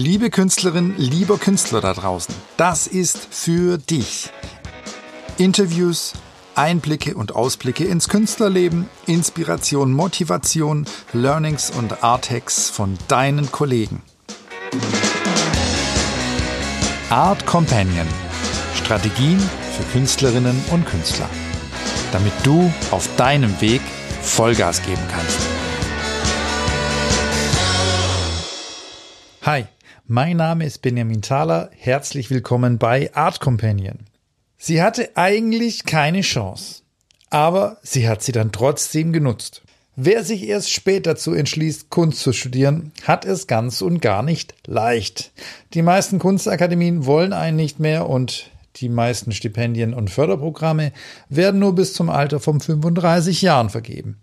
Liebe Künstlerin, lieber Künstler da draußen, das ist für dich. Interviews, Einblicke und Ausblicke ins Künstlerleben, Inspiration, Motivation, Learnings und Arthacks von deinen Kollegen. Art Companion. Strategien für Künstlerinnen und Künstler. Damit du auf deinem Weg Vollgas geben kannst. Hi, mein Name ist Benjamin Thaler. Herzlich willkommen bei Art Companion. Sie hatte eigentlich keine Chance, aber sie hat sie dann trotzdem genutzt. Wer sich erst später dazu entschließt, Kunst zu studieren, hat es ganz und gar nicht leicht. Die meisten Kunstakademien wollen einen nicht mehr und die meisten Stipendien und Förderprogramme werden nur bis zum Alter von 35 Jahren vergeben.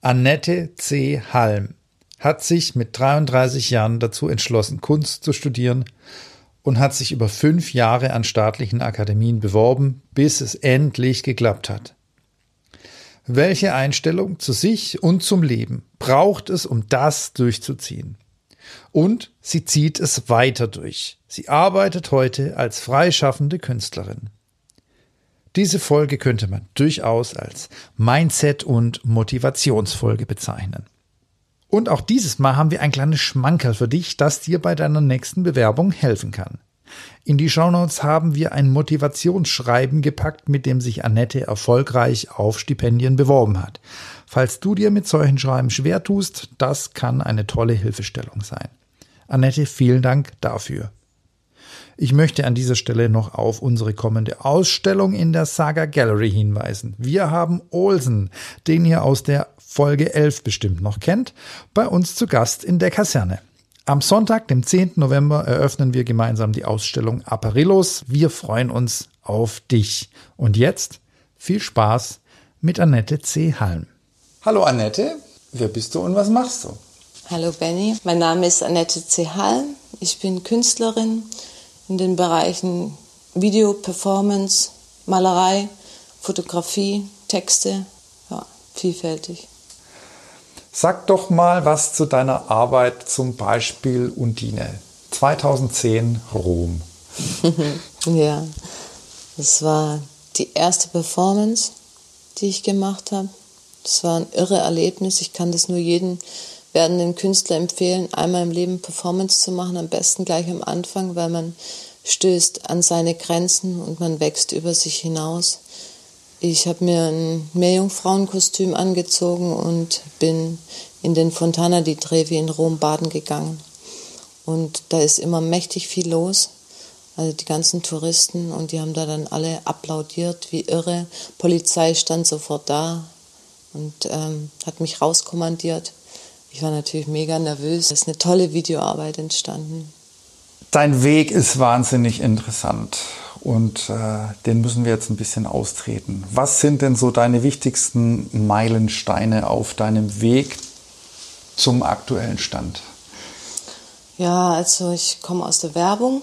Annette C. Halm hat sich mit 33 Jahren dazu entschlossen, Kunst zu studieren und hat sich über fünf Jahre an staatlichen Akademien beworben, bis es endlich geklappt hat. Welche Einstellung zu sich und zum Leben braucht es, um das durchzuziehen? Und sie zieht es weiter durch. Sie arbeitet heute als freischaffende Künstlerin. Diese Folge könnte man durchaus als Mindset- und Motivationsfolge bezeichnen. Und auch dieses Mal haben wir ein kleines Schmankerl für dich, das dir bei deiner nächsten Bewerbung helfen kann. In die Shownotes haben wir ein Motivationsschreiben gepackt, mit dem sich Annette erfolgreich auf Stipendien beworben hat. Falls du dir mit solchen Schreiben schwer tust, das kann eine tolle Hilfestellung sein. Annette, vielen Dank dafür. Ich möchte an dieser Stelle noch auf unsere kommende Ausstellung in der Saga Gallery hinweisen. Wir haben Olsen, den ihr aus der Folge 11 bestimmt noch kennt, bei uns zu Gast in der Kaserne. Am Sonntag, dem 10. November, eröffnen wir gemeinsam die Ausstellung Apparillos. Wir freuen uns auf dich. Und jetzt viel Spaß mit Annette C. Halm. Hallo Annette, wer bist du und was machst du? Hallo Benny, mein Name ist Annette C. Halm. Ich bin Künstlerin in den Bereichen Video, Performance, Malerei, Fotografie, Texte, ja, vielfältig. Sag doch mal was zu deiner Arbeit, zum Beispiel Undine. 2010 Rom. ja, das war die erste Performance, die ich gemacht habe. Das war ein irre Erlebnis. Ich kann das nur jedem werdenden Künstler empfehlen, einmal im Leben Performance zu machen, am besten gleich am Anfang, weil man stößt an seine Grenzen und man wächst über sich hinaus. Ich habe mir ein Meerjungfrauenkostüm angezogen und bin in den Fontana di Trevi in Rom baden gegangen. Und da ist immer mächtig viel los. Also die ganzen Touristen und die haben da dann alle applaudiert wie irre. Polizei stand sofort da und ähm, hat mich rauskommandiert. Ich war natürlich mega nervös. Es ist eine tolle Videoarbeit entstanden. Dein Weg ist wahnsinnig interessant und äh, den müssen wir jetzt ein bisschen austreten. Was sind denn so deine wichtigsten Meilensteine auf deinem Weg zum aktuellen Stand? Ja, also ich komme aus der Werbung.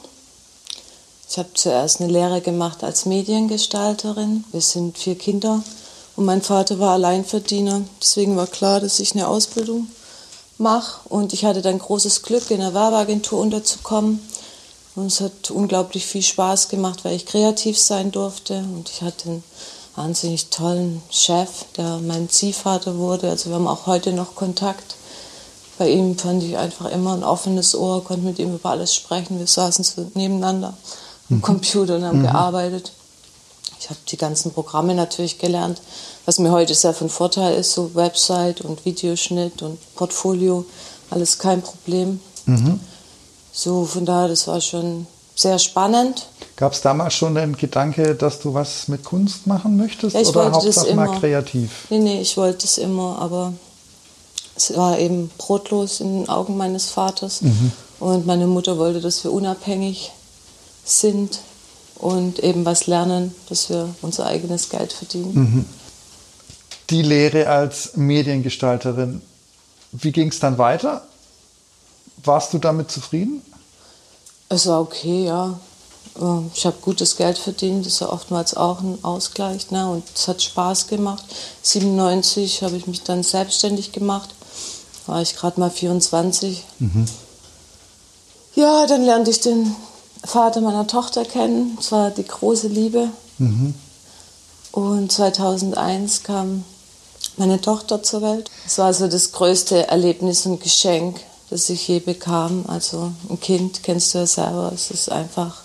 Ich habe zuerst eine Lehre gemacht als Mediengestalterin. Wir sind vier Kinder und mein Vater war Alleinverdiener. Deswegen war klar, dass ich eine Ausbildung mache. Und ich hatte dann großes Glück, in einer Werbeagentur unterzukommen und es hat unglaublich viel Spaß gemacht, weil ich kreativ sein durfte. Und ich hatte einen wahnsinnig tollen Chef, der mein Ziehvater wurde. Also wir haben auch heute noch Kontakt. Bei ihm fand ich einfach immer ein offenes Ohr, konnte mit ihm über alles sprechen. Wir saßen so nebeneinander am mhm. Computer und haben mhm. gearbeitet. Ich habe die ganzen Programme natürlich gelernt, was mir heute sehr von Vorteil ist, so Website und Videoschnitt und Portfolio, alles kein Problem. Mhm. So, von daher, das war schon sehr spannend. Gab es damals schon den Gedanke, dass du was mit Kunst machen möchtest? Ja, ich oder wollte das immer. mal kreativ? Nee, nee, ich wollte es immer, aber es war eben brotlos in den Augen meines Vaters. Mhm. Und meine Mutter wollte, dass wir unabhängig sind und eben was lernen, dass wir unser eigenes Geld verdienen. Mhm. Die Lehre als Mediengestalterin, wie ging es dann weiter? Warst du damit zufrieden? Es war okay, ja. Ähm, ich habe gutes Geld verdient, das ist ja oftmals auch ein Ausgleich. Ne? Und es hat Spaß gemacht. 97 habe ich mich dann selbstständig gemacht. War ich gerade mal 24. Mhm. Ja, dann lernte ich den Vater meiner Tochter kennen. Das war die große Liebe. Mhm. Und 2001 kam meine Tochter zur Welt. Es war so das größte Erlebnis und Geschenk, das ich je bekam. Also ein Kind, kennst du ja selber, es ist einfach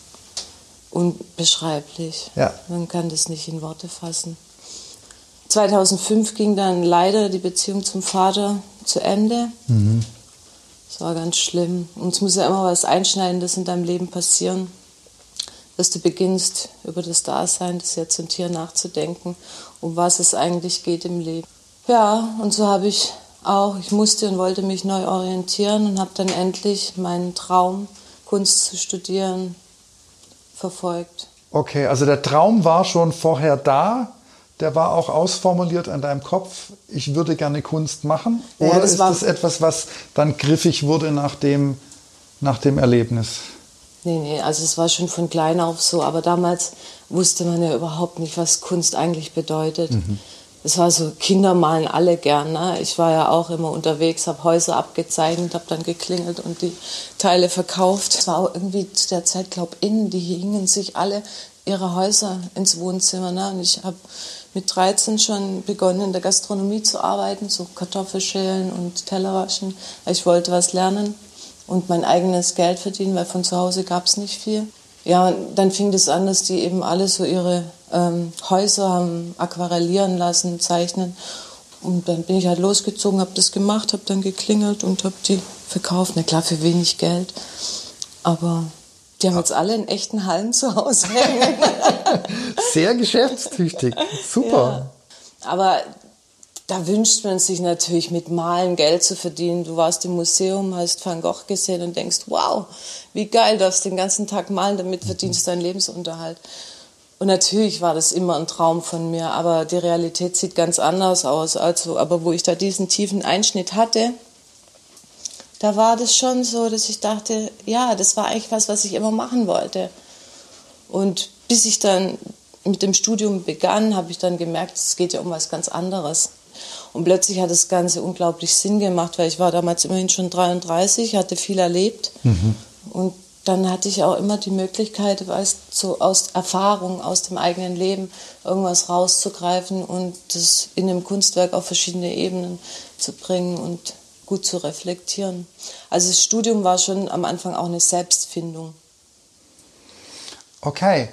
unbeschreiblich. Ja. Man kann das nicht in Worte fassen. 2005 ging dann leider die Beziehung zum Vater zu Ende. Mhm. Das war ganz schlimm. Und es muss ja immer was Einschneidendes in deinem Leben passieren, dass du beginnst, über das Dasein des Jetzt und Hier nachzudenken, um was es eigentlich geht im Leben. Ja, und so habe ich auch, ich musste und wollte mich neu orientieren und habe dann endlich meinen Traum, Kunst zu studieren, verfolgt. Okay, also der Traum war schon vorher da, der war auch ausformuliert an deinem Kopf, ich würde gerne Kunst machen? Oder ja, das ist das etwas, was dann griffig wurde nach dem, nach dem Erlebnis? Nee, nee, also es war schon von klein auf so, aber damals wusste man ja überhaupt nicht, was Kunst eigentlich bedeutet. Mhm. Es war so, Kinder malen alle gern. Ne? Ich war ja auch immer unterwegs, habe Häuser abgezeichnet, habe dann geklingelt und die Teile verkauft. Es war auch irgendwie zu der Zeit, glaube ich, innen, die hingen sich alle ihre Häuser ins Wohnzimmer. Ne? Und ich habe mit 13 schon begonnen, in der Gastronomie zu arbeiten, so Kartoffelschälen und Teller waschen. Ich wollte was lernen und mein eigenes Geld verdienen, weil von zu Hause gab es nicht viel. Ja, und dann fing das an, dass die eben alle so ihre ähm, Häuser haben aquarellieren lassen, zeichnen. Und dann bin ich halt losgezogen, habe das gemacht, habe dann geklingelt und habe die verkauft. Na klar, für wenig Geld. Aber die haben jetzt alle in echten Hallen zu Hause hängen. Sehr geschäftstüchtig. Super. Ja. Aber da wünscht man sich natürlich mit Malen Geld zu verdienen. Du warst im Museum, hast Van Gogh gesehen und denkst, wow, wie geil, du darfst den ganzen Tag malen, damit verdienst du deinen Lebensunterhalt. Und natürlich war das immer ein Traum von mir, aber die Realität sieht ganz anders aus. Also, aber wo ich da diesen tiefen Einschnitt hatte, da war das schon so, dass ich dachte, ja, das war eigentlich was, was ich immer machen wollte. Und bis ich dann mit dem Studium begann, habe ich dann gemerkt, es geht ja um was ganz anderes. Und plötzlich hat das Ganze unglaublich Sinn gemacht, weil ich war damals immerhin schon 33, hatte viel erlebt. Mhm. Und dann hatte ich auch immer die Möglichkeit, weißt, so aus Erfahrung, aus dem eigenen Leben irgendwas rauszugreifen und das in einem Kunstwerk auf verschiedene Ebenen zu bringen und gut zu reflektieren. Also das Studium war schon am Anfang auch eine Selbstfindung. Okay.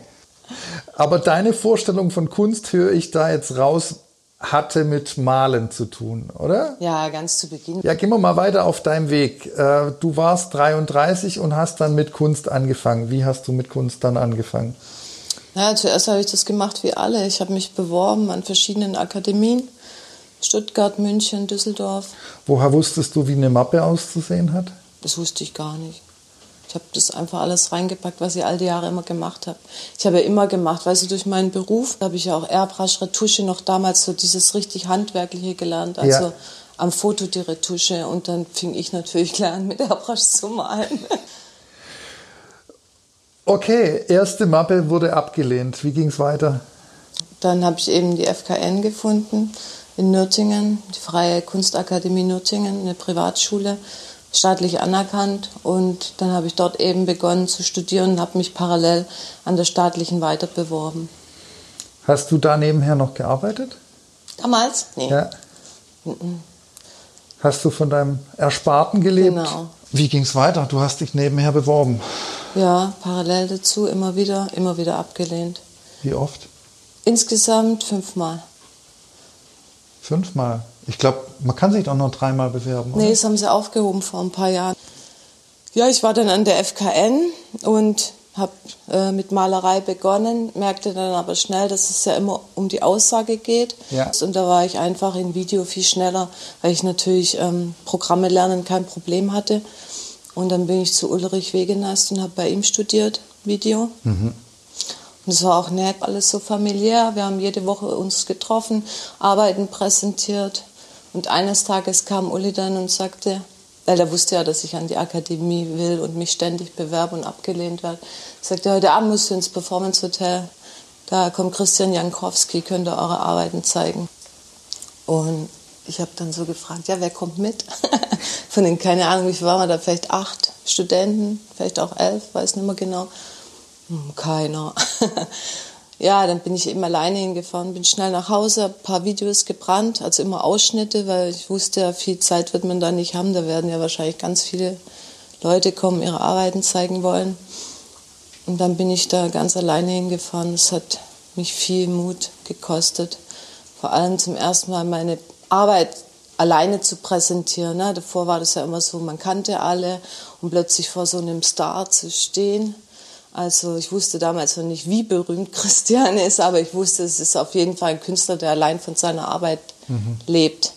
Aber deine Vorstellung von Kunst höre ich da jetzt raus, hatte mit Malen zu tun, oder? Ja, ganz zu Beginn. Ja, gehen wir mal weiter auf deinem Weg. Äh, du warst 33 und hast dann mit Kunst angefangen. Wie hast du mit Kunst dann angefangen? Ja, zuerst habe ich das gemacht wie alle. Ich habe mich beworben an verschiedenen Akademien Stuttgart, München, Düsseldorf. Woher wusstest du, wie eine Mappe auszusehen hat? Das wusste ich gar nicht. Ich habe das einfach alles reingepackt, was ich all die Jahre immer gemacht habe. Ich habe ja immer gemacht, weißt du, durch meinen Beruf habe ich ja auch Airbrush, Retusche noch damals so dieses richtig Handwerkliche gelernt. Also ja. am Foto die Retusche und dann fing ich natürlich gleich an, mit Airbrush zu malen. Okay, erste Mappe wurde abgelehnt. Wie ging es weiter? Dann habe ich eben die FKN gefunden in Nürtingen, die Freie Kunstakademie Nürtingen, eine Privatschule, staatlich anerkannt. Und dann habe ich dort eben begonnen zu studieren und habe mich parallel an der staatlichen weiter beworben. Hast du da nebenher noch gearbeitet? Damals? Nee. Ja. Hast du von deinem Ersparten gelebt? Genau. Wie ging es weiter? Du hast dich nebenher beworben. Ja, parallel dazu immer wieder, immer wieder abgelehnt. Wie oft? Insgesamt fünfmal. Fünfmal? Ich glaube, man kann sich doch noch dreimal bewerben. Oder? Nee, das haben sie aufgehoben vor ein paar Jahren. Ja, ich war dann an der FKN und habe äh, mit Malerei begonnen, merkte dann aber schnell, dass es ja immer um die Aussage geht. Ja. Und da war ich einfach in Video viel schneller, weil ich natürlich ähm, Programme lernen kein Problem hatte. Und dann bin ich zu Ulrich Wegenast und habe bei ihm studiert, Video. Mhm. Und es war auch nett, alles so familiär. Wir haben jede Woche uns getroffen, Arbeiten präsentiert. Und eines Tages kam Uli dann und sagte, weil er wusste ja, dass ich an die Akademie will und mich ständig bewerbe und abgelehnt werde. sagte, heute Abend musst du ins Performance Hotel. Da kommt Christian Jankowski, könnt ihr eure Arbeiten zeigen. Und ich habe dann so gefragt, ja, wer kommt mit? Von den, keine Ahnung, wie viel waren wir da, vielleicht acht Studenten, vielleicht auch elf, weiß nicht mehr genau. Hm, keiner. ja, dann bin ich eben alleine hingefahren, bin schnell nach Hause, ein paar Videos gebrannt, also immer Ausschnitte, weil ich wusste ja, viel Zeit wird man da nicht haben. Da werden ja wahrscheinlich ganz viele Leute kommen, ihre Arbeiten zeigen wollen. Und dann bin ich da ganz alleine hingefahren. Es hat mich viel Mut gekostet. Vor allem zum ersten Mal meine Arbeit alleine zu präsentieren. Ne? Davor war das ja immer so, man kannte alle und plötzlich vor so einem Star zu stehen. Also ich wusste damals noch nicht, wie berühmt Christian ist, aber ich wusste, es ist auf jeden Fall ein Künstler, der allein von seiner Arbeit mhm. lebt.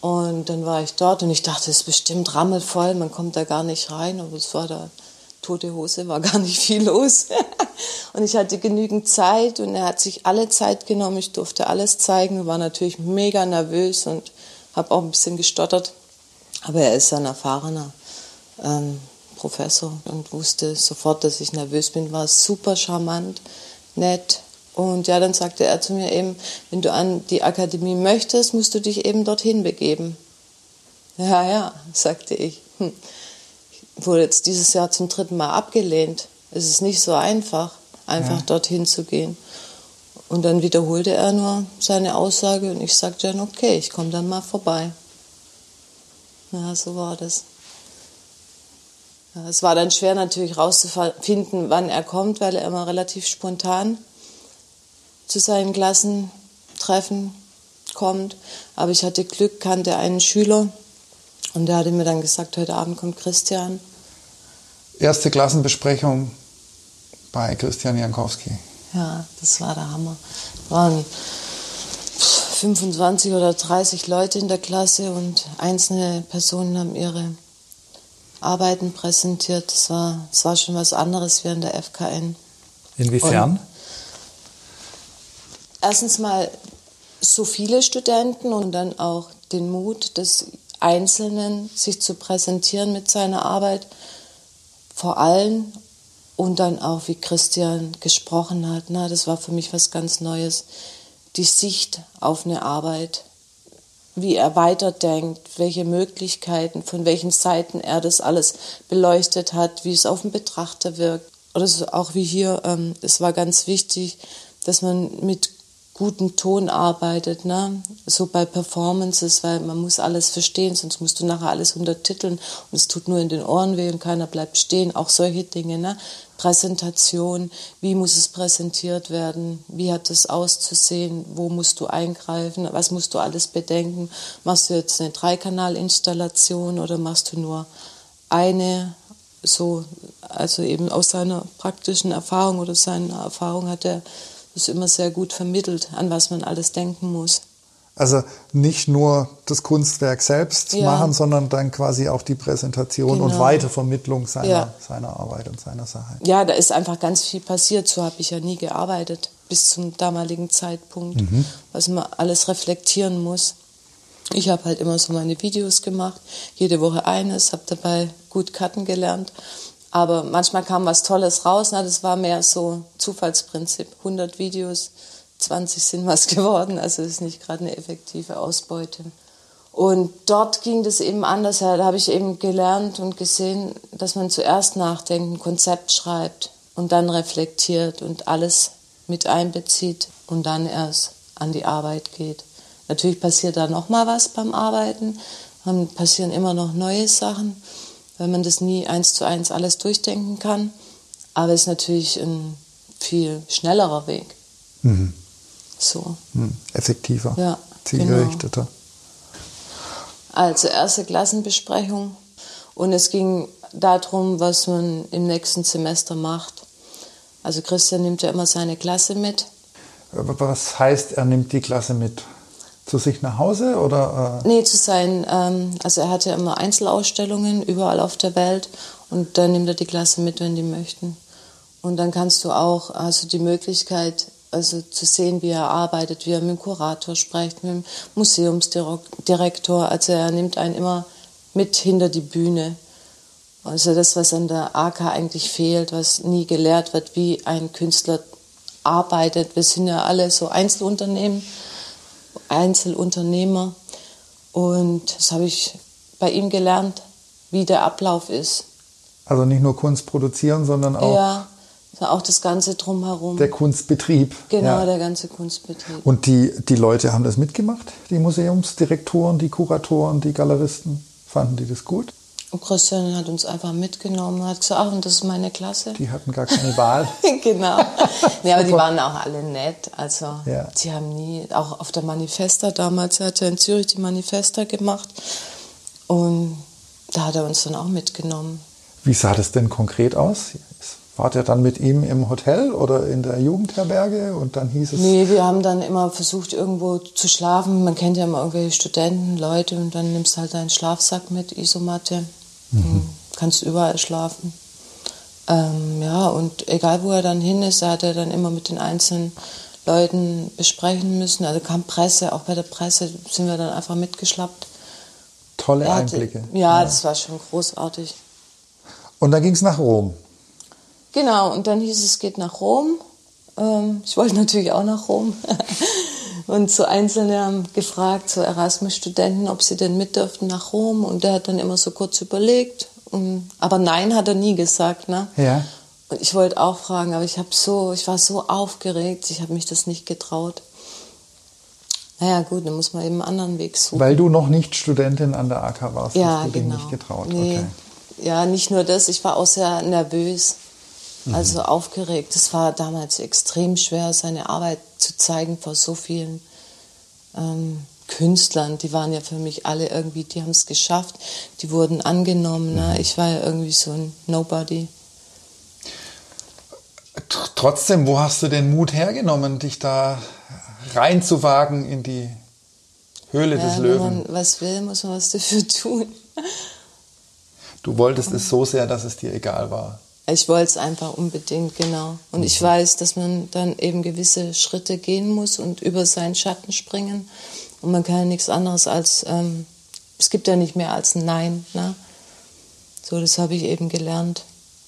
Und dann war ich dort und ich dachte, es ist bestimmt rammelvoll, man kommt da gar nicht rein, aber es war da tote Hose, war gar nicht viel los. und ich hatte genügend Zeit und er hat sich alle Zeit genommen. Ich durfte alles zeigen, war natürlich mega nervös und habe auch ein bisschen gestottert. Aber er ist ein erfahrener ähm, Professor und wusste sofort, dass ich nervös bin, war super charmant, nett. Und ja, dann sagte er zu mir eben, wenn du an die Akademie möchtest, musst du dich eben dorthin begeben. Ja, ja, sagte ich. Hm wurde jetzt dieses Jahr zum dritten Mal abgelehnt. Es ist nicht so einfach, einfach ja. dorthin zu gehen. Und dann wiederholte er nur seine Aussage und ich sagte dann, okay, ich komme dann mal vorbei. Ja, so war das. Es war dann schwer natürlich rauszufinden, wann er kommt, weil er immer relativ spontan zu seinen Klassentreffen kommt. Aber ich hatte Glück, kannte einen Schüler und der hatte mir dann gesagt, heute Abend kommt Christian erste Klassenbesprechung bei Christian Jankowski. Ja, das war der Hammer. Waren 25 oder 30 Leute in der Klasse und einzelne Personen haben ihre Arbeiten präsentiert. Das war, das war schon was anderes wie an der FKN. Inwiefern? Und erstens mal so viele Studenten und dann auch den Mut des Einzelnen, sich zu präsentieren mit seiner Arbeit vor allem und dann auch, wie Christian gesprochen hat, na, das war für mich was ganz Neues, die Sicht auf eine Arbeit, wie er weiterdenkt, welche Möglichkeiten, von welchen Seiten er das alles beleuchtet hat, wie es auf den Betrachter wirkt. Oder so auch wie hier, ähm, es war ganz wichtig, dass man mit guten Ton arbeitet, ne? so bei Performances, weil man muss alles verstehen, sonst musst du nachher alles untertiteln und es tut nur in den Ohren weh und keiner bleibt stehen. Auch solche Dinge, ne? Präsentation, wie muss es präsentiert werden, wie hat es auszusehen, wo musst du eingreifen, was musst du alles bedenken. Machst du jetzt eine Dreikanalinstallation oder machst du nur eine so, also eben aus seiner praktischen Erfahrung oder seiner Erfahrung hat er ist immer sehr gut vermittelt, an was man alles denken muss. Also nicht nur das Kunstwerk selbst ja. machen, sondern dann quasi auch die Präsentation genau. und Weitervermittlung seiner, ja. seiner Arbeit und seiner Sache. Ja, da ist einfach ganz viel passiert. So habe ich ja nie gearbeitet bis zum damaligen Zeitpunkt, mhm. was man alles reflektieren muss. Ich habe halt immer so meine Videos gemacht, jede Woche eines, habe dabei gut Karten gelernt aber manchmal kam was Tolles raus. Na, das war mehr so Zufallsprinzip. 100 Videos, 20 sind was geworden. Also das ist nicht gerade eine effektive Ausbeute. Und dort ging das eben anders. Da habe ich eben gelernt und gesehen, dass man zuerst nachdenkt, ein Konzept schreibt und dann reflektiert und alles mit einbezieht und dann erst an die Arbeit geht. Natürlich passiert da noch mal was beim Arbeiten. Dann passieren immer noch neue Sachen weil man das nie eins zu eins alles durchdenken kann. Aber es ist natürlich ein viel schnellerer Weg. Mhm. So. Mhm. Effektiver. Ja, zielgerichteter. Genau. Also erste Klassenbesprechung und es ging darum, was man im nächsten Semester macht. Also Christian nimmt ja immer seine Klasse mit. Was heißt, er nimmt die Klasse mit? Zu sich nach Hause oder? Äh? Nee, zu sein. Ähm, also er hatte immer Einzelausstellungen überall auf der Welt und dann nimmt er die Klasse mit, wenn die möchten. Und dann kannst du auch also die Möglichkeit, also zu sehen, wie er arbeitet, wie er mit dem Kurator spricht, mit dem Museumsdirektor. Also er nimmt einen immer mit hinter die Bühne. Also das, was an der AK eigentlich fehlt, was nie gelehrt wird, wie ein Künstler arbeitet. Wir sind ja alle so Einzelunternehmen Einzelunternehmer. Und das habe ich bei ihm gelernt, wie der Ablauf ist. Also nicht nur Kunst produzieren, sondern auch. Ja, auch das Ganze drumherum. Der Kunstbetrieb. Genau, ja. der ganze Kunstbetrieb. Und die, die Leute haben das mitgemacht, die Museumsdirektoren, die Kuratoren, die Galeristen. Fanden die das gut? Und Christian hat uns einfach mitgenommen und hat gesagt, ach, und das ist meine Klasse. Die hatten gar keine Wahl. genau. Nee, aber die waren auch alle nett. Also Ja. die haben nie, auch auf der Manifesta damals, er hat ja in Zürich die Manifesta gemacht. Und da hat er uns dann auch mitgenommen. Wie sah das denn konkret aus? Wart ihr dann mit ihm im Hotel oder in der Jugendherberge und dann hieß es. Nee, wir haben dann immer versucht, irgendwo zu schlafen. Man kennt ja immer irgendwelche Studenten, Leute, und dann nimmst du halt deinen Schlafsack mit, Isomatte. Mhm. Kannst überall schlafen. Ähm, ja, und egal wo er dann hin ist, er hat er dann immer mit den einzelnen Leuten besprechen müssen. Also kam Presse, auch bei der Presse sind wir dann einfach mitgeschlappt. Tolle hatte- Einblicke. Ja, das war schon großartig. Und dann ging es nach Rom. Genau, und dann hieß es, es geht nach Rom. Ähm, ich wollte natürlich auch nach Rom. und so Einzelne haben gefragt, so Erasmus-Studenten, ob sie denn mit dürften nach Rom. Und der hat dann immer so kurz überlegt. Und, aber nein hat er nie gesagt. Ne? Ja. Und ich wollte auch fragen, aber ich, hab so, ich war so aufgeregt, ich habe mich das nicht getraut. Naja gut, dann muss man eben einen anderen Weg suchen. Weil du noch nicht Studentin an der AK warst, Ja, hast du genau. dich nicht getraut. Nee. Okay. Ja, nicht nur das, ich war auch sehr nervös, Mhm. also aufgeregt. Es war damals extrem schwer, seine Arbeit zu zeigen vor so vielen ähm, Künstlern. Die waren ja für mich alle irgendwie, die haben es geschafft, die wurden angenommen. Ne? Mhm. Ich war ja irgendwie so ein Nobody. Tr- Trotzdem, wo hast du den Mut hergenommen, dich da reinzuwagen in die Höhle des Ja, wenn Löwen? man was will, muss man was dafür tun. Du wolltest es so sehr, dass es dir egal war. Ich wollte es einfach unbedingt, genau. Und Mhm. ich weiß, dass man dann eben gewisse Schritte gehen muss und über seinen Schatten springen. Und man kann ja nichts anderes als, ähm, es gibt ja nicht mehr als ein Nein. Ne? So, das habe ich eben gelernt.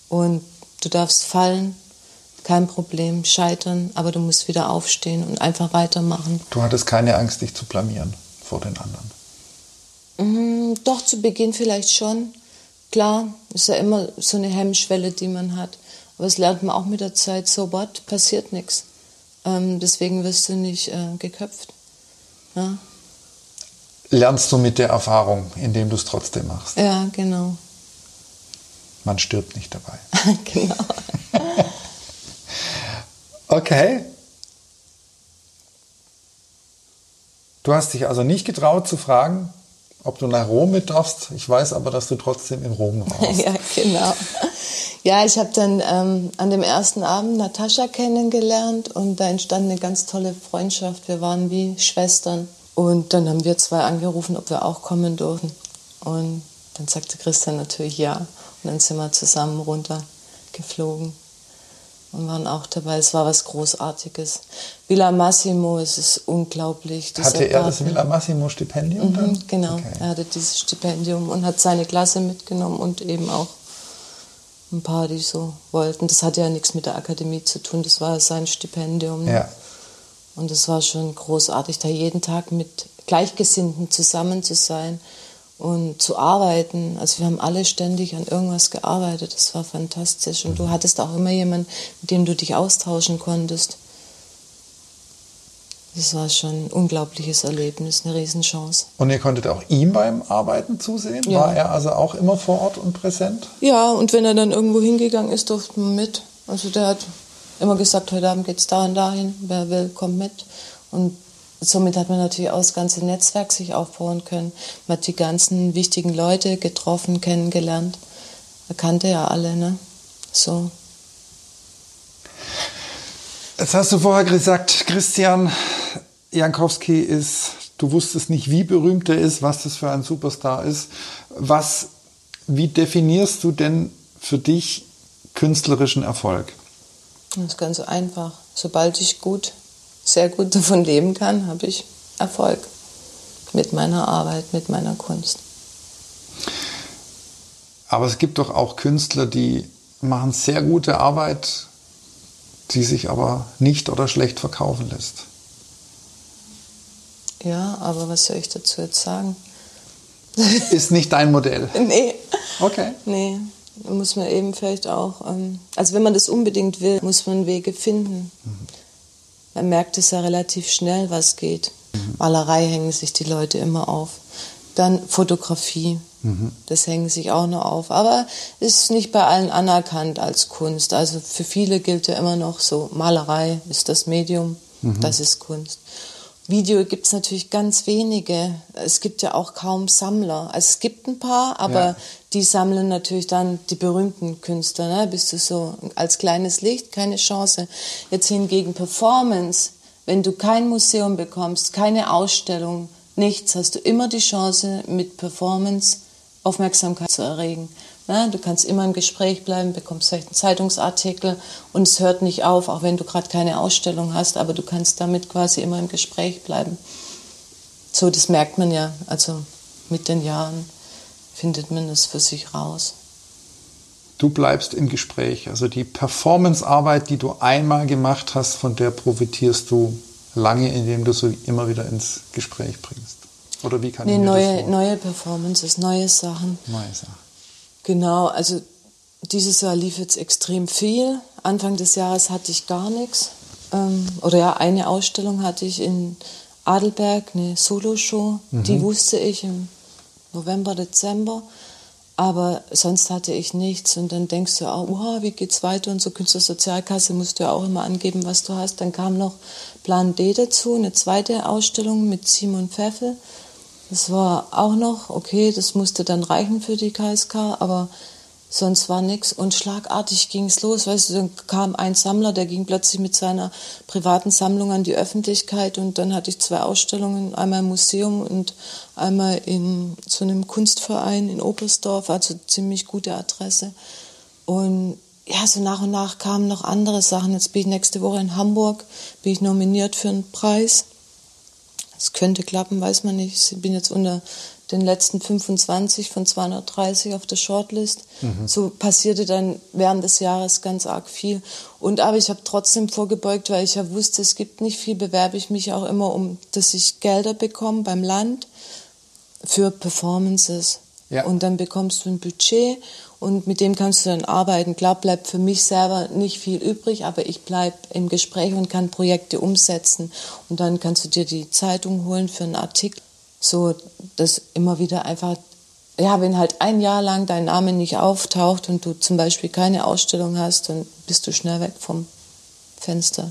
Und du darfst fallen, kein Problem, scheitern, aber du musst wieder aufstehen und einfach weitermachen. Du hattest keine Angst, dich zu blamieren vor den anderen. Mm, Doch, zu Beginn vielleicht schon. Klar, ist ja immer so eine Hemmschwelle, die man hat. Aber das lernt man auch mit der Zeit. So what? Passiert nichts. Ähm, deswegen wirst du nicht äh, geköpft. Ja? Lernst du mit der Erfahrung, indem du es trotzdem machst. ja, genau. Man stirbt nicht dabei. genau. Okay. Du hast dich also nicht getraut zu fragen, ob du nach Rom mit darfst. Ich weiß aber, dass du trotzdem in Rom warst. ja, genau. Ja, ich habe dann ähm, an dem ersten Abend Natascha kennengelernt und da entstand eine ganz tolle Freundschaft. Wir waren wie Schwestern. Und dann haben wir zwei angerufen, ob wir auch kommen dürfen. Und dann sagte Christian natürlich ja. Und dann sind wir zusammen runtergeflogen und waren auch dabei. Es war was Großartiges. Villa Massimo, es ist unglaublich. Hatte er das. Villa Massimo Stipendium dann? Mhm, genau, Okay. er hatte dieses Stipendium und hat seine Klasse mitgenommen und eben auch ein paar, die so wollten. Das hatte ja nichts mit der Akademie zu tun, das war sein Stipendium. Ja. Und es war schon großartig, da jeden Tag mit Gleichgesinnten zusammen zu sein und zu arbeiten. Also wir haben alle ständig an irgendwas gearbeitet. Das war fantastisch. Und du hattest auch immer jemanden, mit dem du dich austauschen konntest. Das war schon ein unglaubliches Erlebnis, eine Riesenchance. Und ihr konntet auch ihm beim Arbeiten zusehen? Ja. War er also auch immer vor Ort und präsent? Ja, und wenn er dann irgendwo hingegangen ist, durfte man mit. Also der hat immer gesagt, heute Abend geht's da und dahin, wer will, kommt mit. Und somit hat man natürlich auch das ganze Netzwerk sich aufbauen können. Man hat die ganzen wichtigen Leute getroffen, kennengelernt. Er kannte ja alle, ne? So. Jetzt hast du vorher gesagt, Christian Jankowski ist, du wusstest nicht, wie berühmt er ist, was das für ein Superstar ist. Was, wie definierst du denn für dich künstlerischen Erfolg? Das ist ganz einfach. Sobald ich gut, sehr gut davon leben kann, habe ich Erfolg mit meiner Arbeit, mit meiner Kunst. Aber es gibt doch auch Künstler, die machen sehr gute Arbeit, die sich aber nicht oder schlecht verkaufen lässt. Ja, aber was soll ich dazu jetzt sagen? Ist nicht dein Modell. nee. Okay. Nee. Muss man eben vielleicht auch, ähm, also wenn man das unbedingt will, muss man Wege finden. Mhm. Man merkt es ja relativ schnell, was geht. Mhm. Malerei hängen sich die Leute immer auf. Dann Fotografie, mhm. das hängen sich auch noch auf. Aber ist nicht bei allen anerkannt als Kunst. Also für viele gilt ja immer noch so, Malerei ist das Medium, mhm. das ist Kunst. Video gibt es natürlich ganz wenige. Es gibt ja auch kaum Sammler. Also es gibt ein paar, aber ja. die sammeln natürlich dann die berühmten Künstler. Ne? Bist du so als kleines Licht, keine Chance. Jetzt hingegen Performance, wenn du kein Museum bekommst, keine Ausstellung, nichts, hast du immer die Chance, mit Performance Aufmerksamkeit zu erregen. Ne? Du kannst immer im Gespräch bleiben, bekommst vielleicht einen Zeitungsartikel und es hört nicht auf, auch wenn du gerade keine Ausstellung hast, aber du kannst damit quasi immer im Gespräch bleiben. So, das merkt man ja. Also mit den Jahren findet man das für sich raus. Du bleibst im Gespräch. Also die Performancearbeit, die du einmal gemacht hast, von der profitierst du lange, indem du sie immer wieder ins Gespräch bringst. Oder wie kann nee, ich mir neue, das neue Performances, neue Sachen. Neue Sachen. Genau, also dieses Jahr lief jetzt extrem viel. Anfang des Jahres hatte ich gar nichts. Ähm, oder ja, eine Ausstellung hatte ich in Adelberg, eine Soloshow. Mhm. Die wusste ich im November, Dezember. Aber sonst hatte ich nichts. Und dann denkst du auch, wow, wie geht's weiter? Und so Künstlersozialkasse musst du ja auch immer angeben, was du hast. Dann kam noch Plan D dazu, eine zweite Ausstellung mit Simon Pfeffel. Das war auch noch okay, das musste dann reichen für die KSK, aber sonst war nichts. Und schlagartig ging es los. Weißt du, dann kam ein Sammler, der ging plötzlich mit seiner privaten Sammlung an die Öffentlichkeit und dann hatte ich zwei Ausstellungen, einmal im Museum und einmal in so einem Kunstverein in Oberstdorf, also ziemlich gute Adresse. Und ja, so nach und nach kamen noch andere Sachen. Jetzt bin ich nächste Woche in Hamburg, bin ich nominiert für einen Preis es könnte klappen, weiß man nicht. Ich bin jetzt unter den letzten 25 von 230 auf der Shortlist. Mhm. So passierte dann während des Jahres ganz arg viel. Und aber ich habe trotzdem vorgebeugt, weil ich ja wusste, es gibt nicht viel, bewerbe ich mich auch immer um, dass ich Gelder bekomme beim Land für Performances. Ja. Und dann bekommst du ein Budget und mit dem kannst du dann arbeiten. Klar bleibt für mich selber nicht viel übrig, aber ich bleibe im Gespräch und kann Projekte umsetzen. Und dann kannst du dir die Zeitung holen für einen Artikel. So, dass immer wieder einfach, ja, wenn halt ein Jahr lang dein Name nicht auftaucht und du zum Beispiel keine Ausstellung hast, dann bist du schnell weg vom Fenster.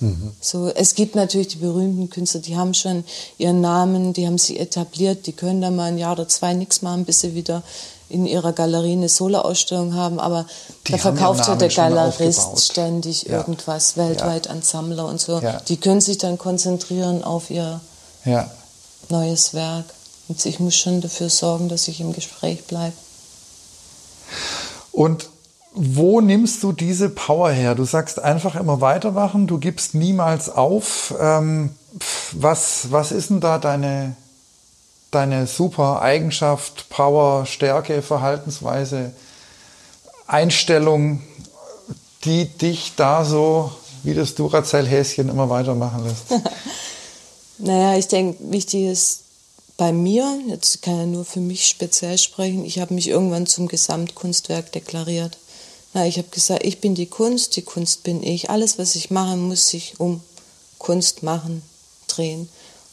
Mhm. So, es gibt natürlich die berühmten Künstler, die haben schon ihren Namen, die haben sich etabliert, die können da mal ein Jahr oder zwei nichts machen, bis sie wieder in ihrer Galerie eine Solo-Ausstellung haben, aber die da verkauft ja der Galerist ständig ja. irgendwas weltweit ja. an Sammler und so. Ja. Die können sich dann konzentrieren auf ihr neues Werk. Und ich muss schon dafür sorgen, dass ich im Gespräch bleibe. Und wo nimmst du diese Power her? Du sagst einfach immer weitermachen, du gibst niemals auf. Ähm, was, was ist denn da deine, deine super Eigenschaft, Power, Stärke, Verhaltensweise, Einstellung, die dich da so wie das Duracell-Häschen immer weitermachen lässt? naja, ich denke, wichtig ist bei mir, jetzt kann ich nur für mich speziell sprechen, ich habe mich irgendwann zum Gesamtkunstwerk deklariert. Ich habe gesagt, ich bin die Kunst, die Kunst bin ich. Alles, was ich mache, muss sich um Kunst machen drehen.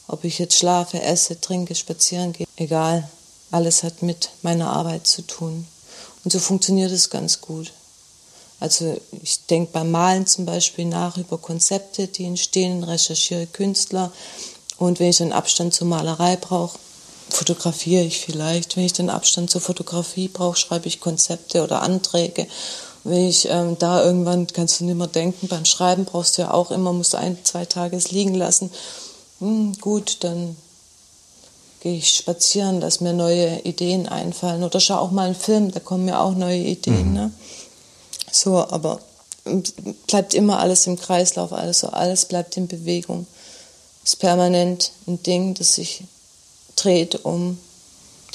Ob ich jetzt schlafe, esse, trinke, spazieren gehe, egal. Alles hat mit meiner Arbeit zu tun. Und so funktioniert es ganz gut. Also ich denke beim Malen zum Beispiel nach über Konzepte, die entstehen, recherchiere Künstler. Und wenn ich einen Abstand zur Malerei brauche, fotografiere ich vielleicht. Wenn ich den Abstand zur Fotografie brauche, schreibe ich Konzepte oder Anträge. Wenn ich ähm, da irgendwann, kannst du nicht mehr denken, beim Schreiben brauchst du ja auch immer, musst du ein, zwei Tage es liegen lassen hm, gut, dann gehe ich spazieren, dass mir neue Ideen einfallen. Oder schaue auch mal einen Film, da kommen mir auch neue Ideen. Mhm. Ne? So, aber bleibt immer alles im Kreislauf, also alles bleibt in Bewegung. Ist permanent ein Ding, das sich dreht um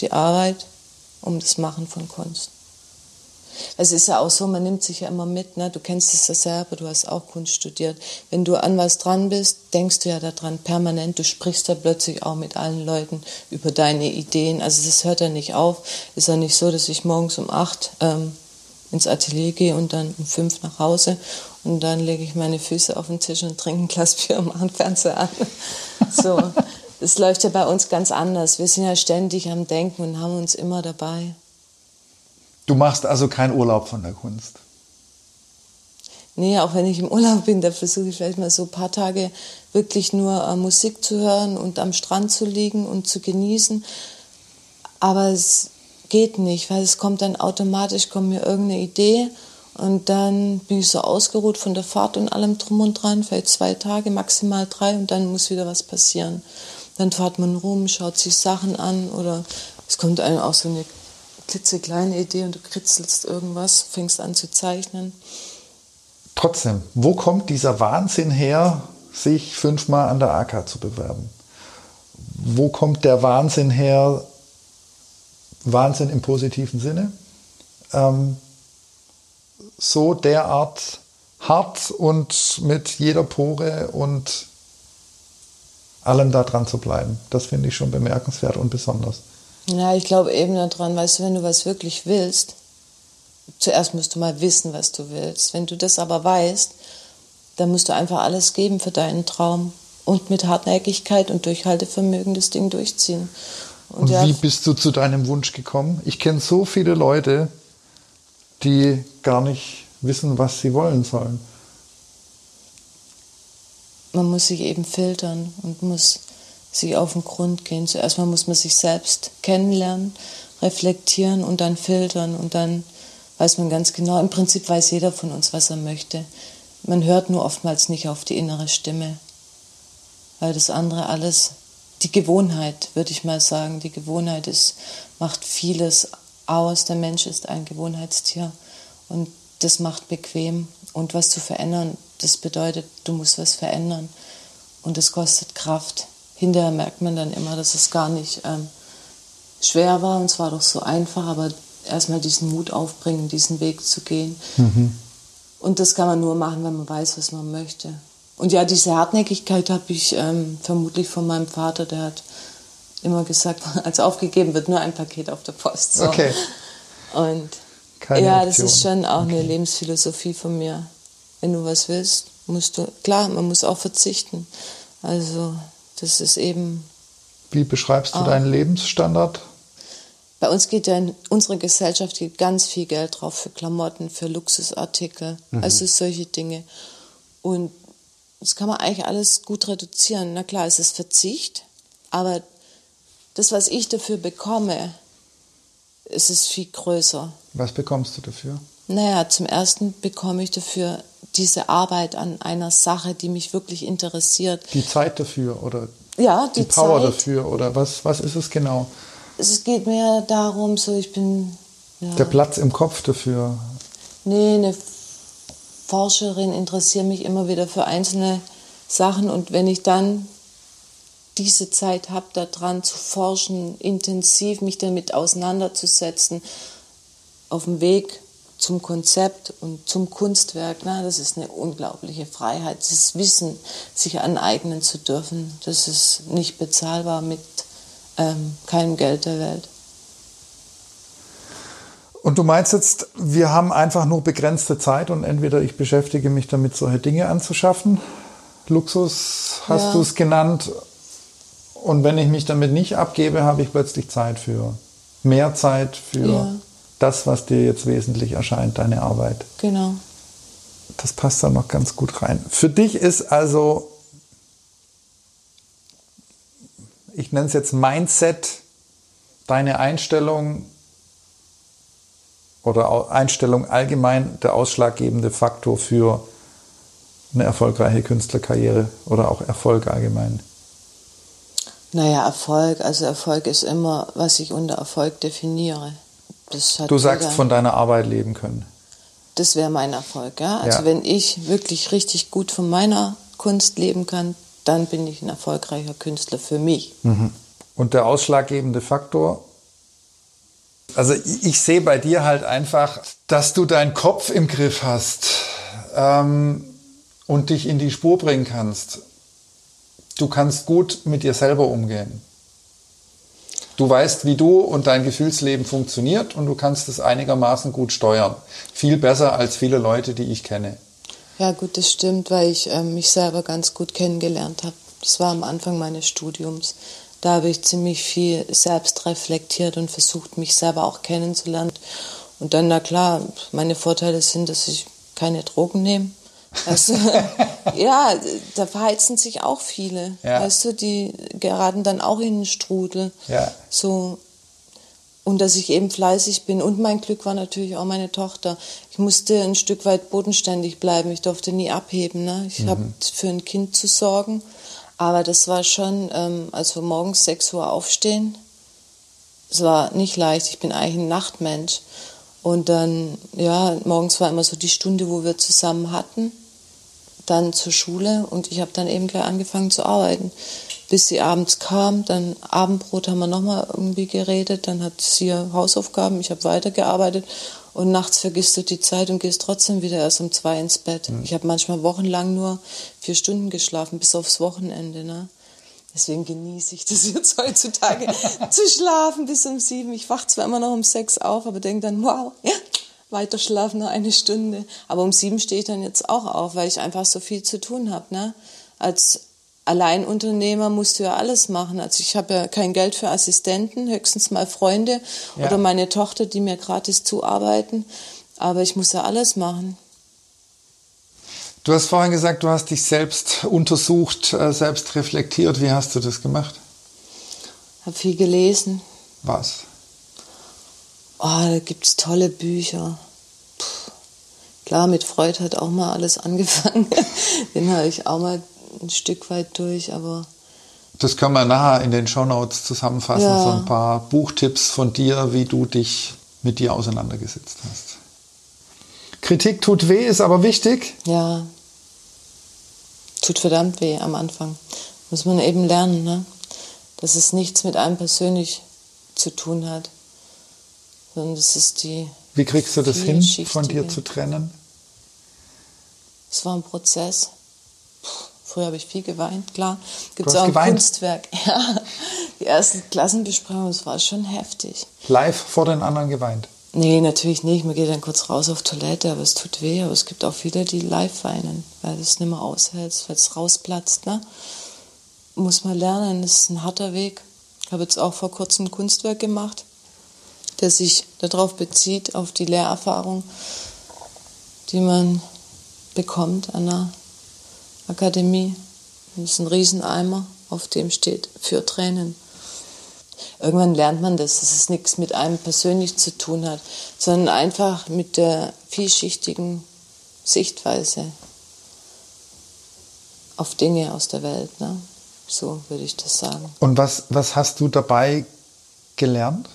die Arbeit, um das Machen von Kunst. Es ist ja auch so, man nimmt sich ja immer mit, ne? du kennst es ja selber, du hast auch Kunst studiert. Wenn du an was dran bist, denkst du ja daran permanent, du sprichst ja plötzlich auch mit allen Leuten über deine Ideen. Also das hört ja nicht auf. Ist ja nicht so, dass ich morgens um acht ähm, ins Atelier gehe und dann um fünf nach Hause und dann lege ich meine Füße auf den Tisch und trinke ein Glas Bier und mache einen Fernseher an. So, das läuft ja bei uns ganz anders. Wir sind ja ständig am Denken und haben uns immer dabei. Du machst also keinen Urlaub von der Kunst? Nee, auch wenn ich im Urlaub bin, da versuche ich vielleicht mal so ein paar Tage wirklich nur äh, Musik zu hören und am Strand zu liegen und zu genießen. Aber es geht nicht, weil es kommt dann automatisch, kommt mir irgendeine Idee und dann bin ich so ausgeruht von der Fahrt und allem drum und dran, vielleicht zwei Tage, maximal drei und dann muss wieder was passieren. Dann fährt man rum, schaut sich Sachen an oder es kommt einem auch so eine klitzekleine Idee und du kritzelst irgendwas, fängst an zu zeichnen. Trotzdem, wo kommt dieser Wahnsinn her, sich fünfmal an der AK zu bewerben? Wo kommt der Wahnsinn her, Wahnsinn im positiven Sinne, ähm, so derart hart und mit jeder Pore und allem da dran zu bleiben? Das finde ich schon bemerkenswert und besonders. Ja, ich glaube eben daran, weißt du, wenn du was wirklich willst, zuerst musst du mal wissen, was du willst. Wenn du das aber weißt, dann musst du einfach alles geben für deinen Traum und mit Hartnäckigkeit und Durchhaltevermögen das Ding durchziehen. Und, und ja, wie bist du zu deinem Wunsch gekommen? Ich kenne so viele Leute, die gar nicht wissen, was sie wollen sollen. Man muss sich eben filtern und muss sich auf den Grund gehen. Zuerst mal muss man sich selbst kennenlernen, reflektieren und dann filtern und dann weiß man ganz genau, im Prinzip weiß jeder von uns, was er möchte. Man hört nur oftmals nicht auf die innere Stimme, weil das andere alles, die Gewohnheit, würde ich mal sagen, die Gewohnheit ist, macht vieles aus. Der Mensch ist ein Gewohnheitstier und das macht bequem. Und was zu verändern, das bedeutet, du musst was verändern und das kostet Kraft hinterher merkt man dann immer, dass es gar nicht ähm, schwer war und es war doch so einfach, aber erstmal diesen Mut aufbringen, diesen Weg zu gehen. Mhm. Und das kann man nur machen, wenn man weiß, was man möchte. Und ja, diese Hartnäckigkeit habe ich ähm, vermutlich von meinem Vater, der hat immer gesagt, als aufgegeben wird, nur ein Paket auf der Post. So. Okay. Und Keine ja, Option. das ist schon auch okay. eine Lebensphilosophie von mir. Wenn du was willst, musst du, klar, man muss auch verzichten. Also das ist eben. Wie beschreibst du ah, deinen Lebensstandard? Bei uns geht ja in unserer Gesellschaft geht ganz viel Geld drauf für Klamotten, für Luxusartikel, mhm. also solche Dinge. Und das kann man eigentlich alles gut reduzieren. Na klar, es ist Verzicht, aber das, was ich dafür bekomme, ist es viel größer. Was bekommst du dafür? Naja, zum ersten bekomme ich dafür diese Arbeit an einer Sache, die mich wirklich interessiert. Die Zeit dafür oder ja, die, die Power Zeit. dafür oder was, was ist es genau? Es geht mir darum, so ich bin. Ja, Der Platz im Kopf dafür. Nee, eine Forscherin interessiert mich immer wieder für einzelne Sachen und wenn ich dann diese Zeit habe, daran zu forschen, intensiv mich damit auseinanderzusetzen, auf dem Weg zum Konzept und zum Kunstwerk, na, das ist eine unglaubliche Freiheit. Dieses Wissen sich aneignen zu dürfen, das ist nicht bezahlbar mit ähm, keinem Geld der Welt. Und du meinst jetzt, wir haben einfach nur begrenzte Zeit und entweder ich beschäftige mich damit, solche Dinge anzuschaffen. Luxus hast ja. du es genannt. Und wenn ich mich damit nicht abgebe, habe ich plötzlich Zeit für mehr Zeit für ja das, was dir jetzt wesentlich erscheint, deine Arbeit. Genau. Das passt da noch ganz gut rein. Für dich ist also, ich nenne es jetzt Mindset, deine Einstellung oder Einstellung allgemein der ausschlaggebende Faktor für eine erfolgreiche Künstlerkarriere oder auch Erfolg allgemein? Naja, Erfolg, also Erfolg ist immer, was ich unter Erfolg definiere du sagst, von deiner Arbeit leben können. Das wäre mein Erfolg, ja. Also ja. wenn ich wirklich richtig gut von meiner Kunst leben kann, dann bin ich ein erfolgreicher Künstler für mich. Mhm. Und der ausschlaggebende Faktor Also ich, ich sehe bei dir halt einfach, dass du deinen Kopf im Griff hast ähm, und dich in die Spur bringen kannst. Du kannst gut mit dir selber umgehen. Du weißt, wie du und dein Gefühlsleben funktioniert und du kannst es einigermaßen gut steuern. Viel besser als viele Leute, die ich kenne. Ja, gut, das stimmt, weil ich äh, mich selber ganz gut kennengelernt habe. Das war am Anfang meines Studiums. Da habe ich ziemlich viel selbst reflektiert und versucht, mich selber auch kennenzulernen. Und dann, na klar, meine Vorteile sind, dass ich keine Drogen nehme. Also, ja, da verheizen sich auch viele. Ja. Weißt du, die geraten dann auch in den Strudel. Ja. So. Und dass ich eben fleißig bin. Und mein Glück war natürlich auch meine Tochter. Ich musste ein Stück weit bodenständig bleiben. Ich durfte nie abheben. Ne? Ich mhm. habe für ein Kind zu sorgen. Aber das war schon, ähm, also morgens 6 Uhr aufstehen. Es war nicht leicht. Ich bin eigentlich ein Nachtmensch. Und dann, ja, morgens war immer so die Stunde, wo wir zusammen hatten. Dann zur Schule und ich habe dann eben gleich angefangen zu arbeiten. Bis sie abends kam, dann Abendbrot haben wir nochmal irgendwie geredet, dann hat sie Hausaufgaben, ich habe weitergearbeitet und nachts vergisst du die Zeit und gehst trotzdem wieder erst um zwei ins Bett. Mhm. Ich habe manchmal wochenlang nur vier Stunden geschlafen, bis aufs Wochenende. Ne? Deswegen genieße ich das jetzt heutzutage zu schlafen bis um sieben. Ich wache zwar immer noch um sechs auf, aber denke dann, wow, ja, weiter schlafen noch eine Stunde. Aber um sieben stehe ich dann jetzt auch auf, weil ich einfach so viel zu tun habe. Ne? Als Alleinunternehmer musst du ja alles machen. Also ich habe ja kein Geld für Assistenten, höchstens mal Freunde ja. oder meine Tochter, die mir gratis zuarbeiten. Aber ich muss ja alles machen. Du hast vorhin gesagt, du hast dich selbst untersucht, äh, selbst reflektiert. Wie hast du das gemacht? Habe viel gelesen. Was? Oh, da gibt es tolle Bücher. Puh. Klar, mit Freud hat auch mal alles angefangen. Den habe ich auch mal ein Stück weit durch, aber. Das können wir nachher in den Shownotes zusammenfassen, ja. so ein paar Buchtipps von dir, wie du dich mit dir auseinandergesetzt hast. Kritik tut weh, ist aber wichtig. Ja, tut verdammt weh am Anfang. Muss man eben lernen, ne? dass es nichts mit einem persönlich zu tun hat, sondern das ist die. Wie kriegst du das hin, von dir zu trennen? Es war ein Prozess. früher habe ich viel geweint, klar. Gibt es auch ein geweint? Kunstwerk. Ja, die ersten Klassenbesprechungen, das war schon heftig. Live vor den anderen geweint? Nee, natürlich nicht. Man geht dann kurz raus auf Toilette, aber es tut weh. Aber es gibt auch viele, die live weinen, weil es nicht mehr aushält, weil es rausplatzt. Ne? Muss man lernen, das ist ein harter Weg. Ich habe jetzt auch vor kurzem ein Kunstwerk gemacht, das sich darauf bezieht, auf die Lehrerfahrung, die man bekommt an der Akademie. Das ist ein Rieseneimer, auf dem steht für Tränen irgendwann lernt man das, dass es nichts mit einem persönlich zu tun hat, sondern einfach mit der vielschichtigen Sichtweise auf Dinge aus der Welt. Ne? So würde ich das sagen. Und was, was hast du dabei gelernt?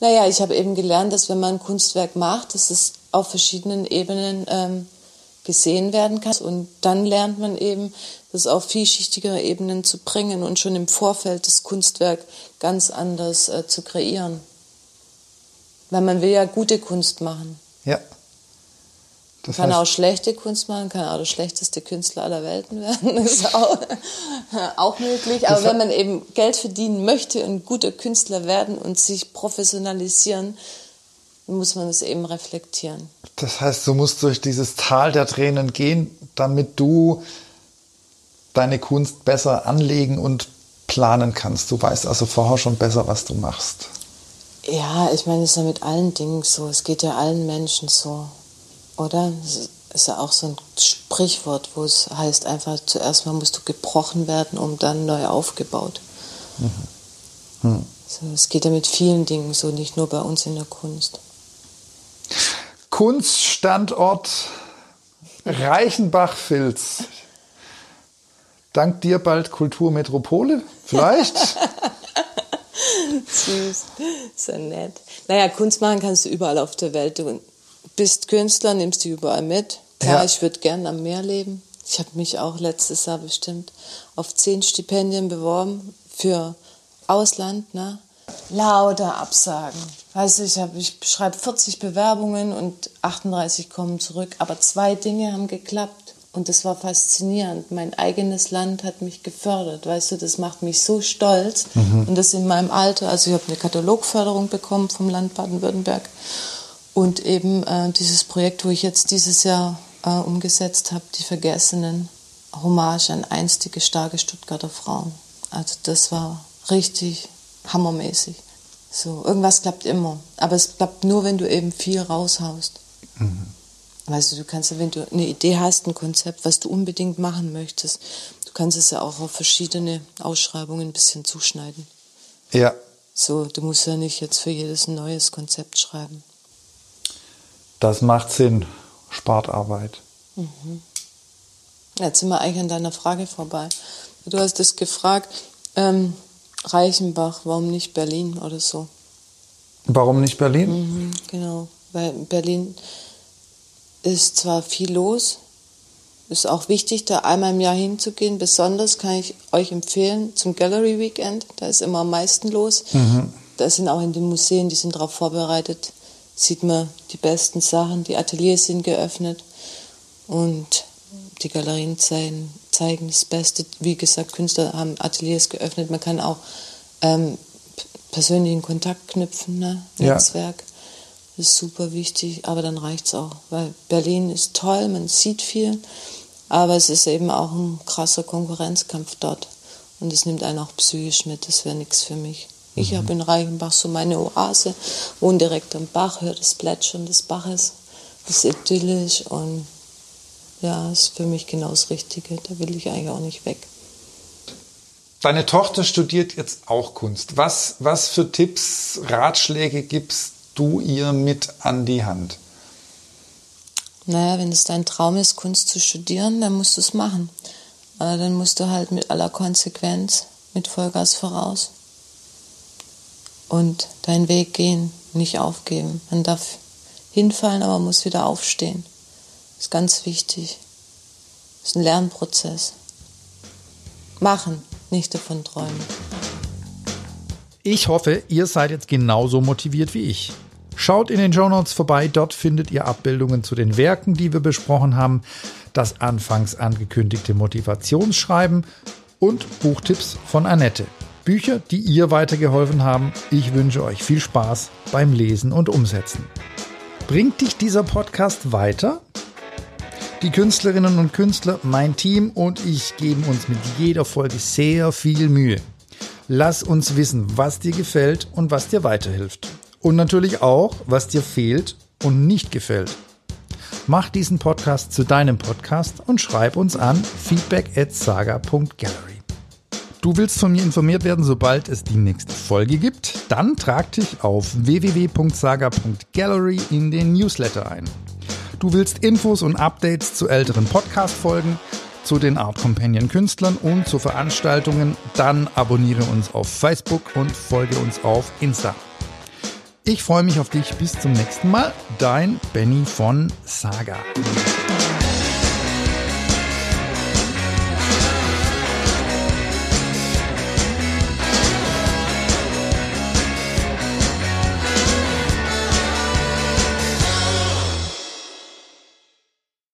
Naja, ich habe eben gelernt, dass wenn man ein Kunstwerk macht, dass es auf verschiedenen Ebenen ähm, gesehen werden kann. Und dann lernt man eben, das auf vielschichtigere Ebenen zu bringen und schon im Vorfeld das Kunstwerk ganz anders äh, zu kreieren. Weil man will ja gute Kunst machen. Ja. Das kann auch schlechte Kunst machen, kann auch der schlechteste Künstler aller Welten werden. Das ist auch, auch möglich. Aber wenn man eben Geld verdienen möchte und guter Künstler werden und sich professionalisieren, muss man es eben reflektieren. Das heißt, du musst durch dieses Tal der Tränen gehen, damit du deine Kunst besser anlegen und planen kannst. Du weißt also vorher schon besser, was du machst. Ja, ich meine, es ist ja mit allen Dingen so. Es geht ja allen Menschen so. Oder? Es ist ja auch so ein Sprichwort, wo es heißt einfach, zuerst mal musst du gebrochen werden, um dann neu aufgebaut. Mhm. Hm. So, es geht ja mit vielen Dingen so, nicht nur bei uns in der Kunst. Kunststandort Reichenbach-Filz. Dank dir bald Kulturmetropole? Vielleicht? Süß, so nett. Naja, Kunst machen kannst du überall auf der Welt. Du bist Künstler, nimmst die überall mit. Ja, ja. ich würde gern am Meer leben. Ich habe mich auch letztes Jahr bestimmt auf zehn Stipendien beworben für Ausland. Ne? Lauter Absagen. Weißt du, ich, hab, ich schreibe 40 Bewerbungen und 38 kommen zurück. Aber zwei Dinge haben geklappt. Und das war faszinierend. Mein eigenes Land hat mich gefördert. Weißt du, das macht mich so stolz. Mhm. Und das in meinem Alter. Also ich habe eine Katalogförderung bekommen vom Land Baden-Württemberg. Und eben äh, dieses Projekt, wo ich jetzt dieses Jahr äh, umgesetzt habe, die Vergessenen. Hommage an einstige, starke Stuttgarter Frauen. Also das war richtig hammermäßig. So, irgendwas klappt immer. Aber es klappt nur, wenn du eben viel raushaust. Mhm. Weißt du, du kannst, wenn du eine Idee hast, ein Konzept, was du unbedingt machen möchtest, du kannst es ja auch auf verschiedene Ausschreibungen ein bisschen zuschneiden. Ja. So, du musst ja nicht jetzt für jedes ein neues Konzept schreiben. Das macht Sinn. Spart Arbeit. Mhm. Jetzt sind wir eigentlich an deiner Frage vorbei. Du hast es gefragt, ähm, Reichenbach, warum nicht Berlin oder so? Warum nicht Berlin? Mhm, genau, weil Berlin ist zwar viel los, ist auch wichtig, da einmal im Jahr hinzugehen. Besonders kann ich euch empfehlen zum Gallery Weekend, da ist immer am meisten los. Mhm. Da sind auch in den Museen, die sind darauf vorbereitet, sieht man die besten Sachen, die Ateliers sind geöffnet und die Galerien zeigen, zeigen das Beste. Wie gesagt, Künstler haben Ateliers geöffnet. Man kann auch ähm, persönlichen Kontakt knüpfen, ne? Netzwerk. Ja. Das ist super wichtig, aber dann reicht es auch, weil Berlin ist toll, man sieht viel, aber es ist eben auch ein krasser Konkurrenzkampf dort und es nimmt einen auch psychisch mit, das wäre nichts für mich. Ich mhm. habe in Reichenbach so meine Oase, wohne direkt am Bach, höre das Plätschern des Baches, das ist idyllisch und ja, ist für mich genau das Richtige. Da will ich eigentlich auch nicht weg. Deine Tochter studiert jetzt auch Kunst. Was, was für Tipps, Ratschläge gibst du ihr mit an die Hand? Naja, wenn es dein Traum ist, Kunst zu studieren, dann musst du es machen. Aber dann musst du halt mit aller Konsequenz, mit Vollgas voraus und deinen Weg gehen, nicht aufgeben. Man darf hinfallen, aber muss wieder aufstehen. Das ist ganz wichtig. Das ist ein Lernprozess. Machen, nicht davon träumen. Ich hoffe, ihr seid jetzt genauso motiviert wie ich. Schaut in den Show Notes vorbei, dort findet ihr Abbildungen zu den Werken, die wir besprochen haben, das anfangs angekündigte Motivationsschreiben und Buchtipps von Annette. Bücher, die ihr weitergeholfen haben. Ich wünsche euch viel Spaß beim Lesen und Umsetzen. Bringt dich dieser Podcast weiter? Die Künstlerinnen und Künstler, mein Team und ich geben uns mit jeder Folge sehr viel Mühe. Lass uns wissen, was dir gefällt und was dir weiterhilft. Und natürlich auch, was dir fehlt und nicht gefällt. Mach diesen Podcast zu deinem Podcast und schreib uns an feedback at saga.gallery. Du willst von mir informiert werden, sobald es die nächste Folge gibt? Dann trag dich auf www.saga.gallery in den Newsletter ein. Du willst Infos und Updates zu älteren Podcast-Folgen, zu den Art Companion Künstlern und zu Veranstaltungen, dann abonniere uns auf Facebook und folge uns auf Insta. Ich freue mich auf dich. Bis zum nächsten Mal. Dein Benny von Saga.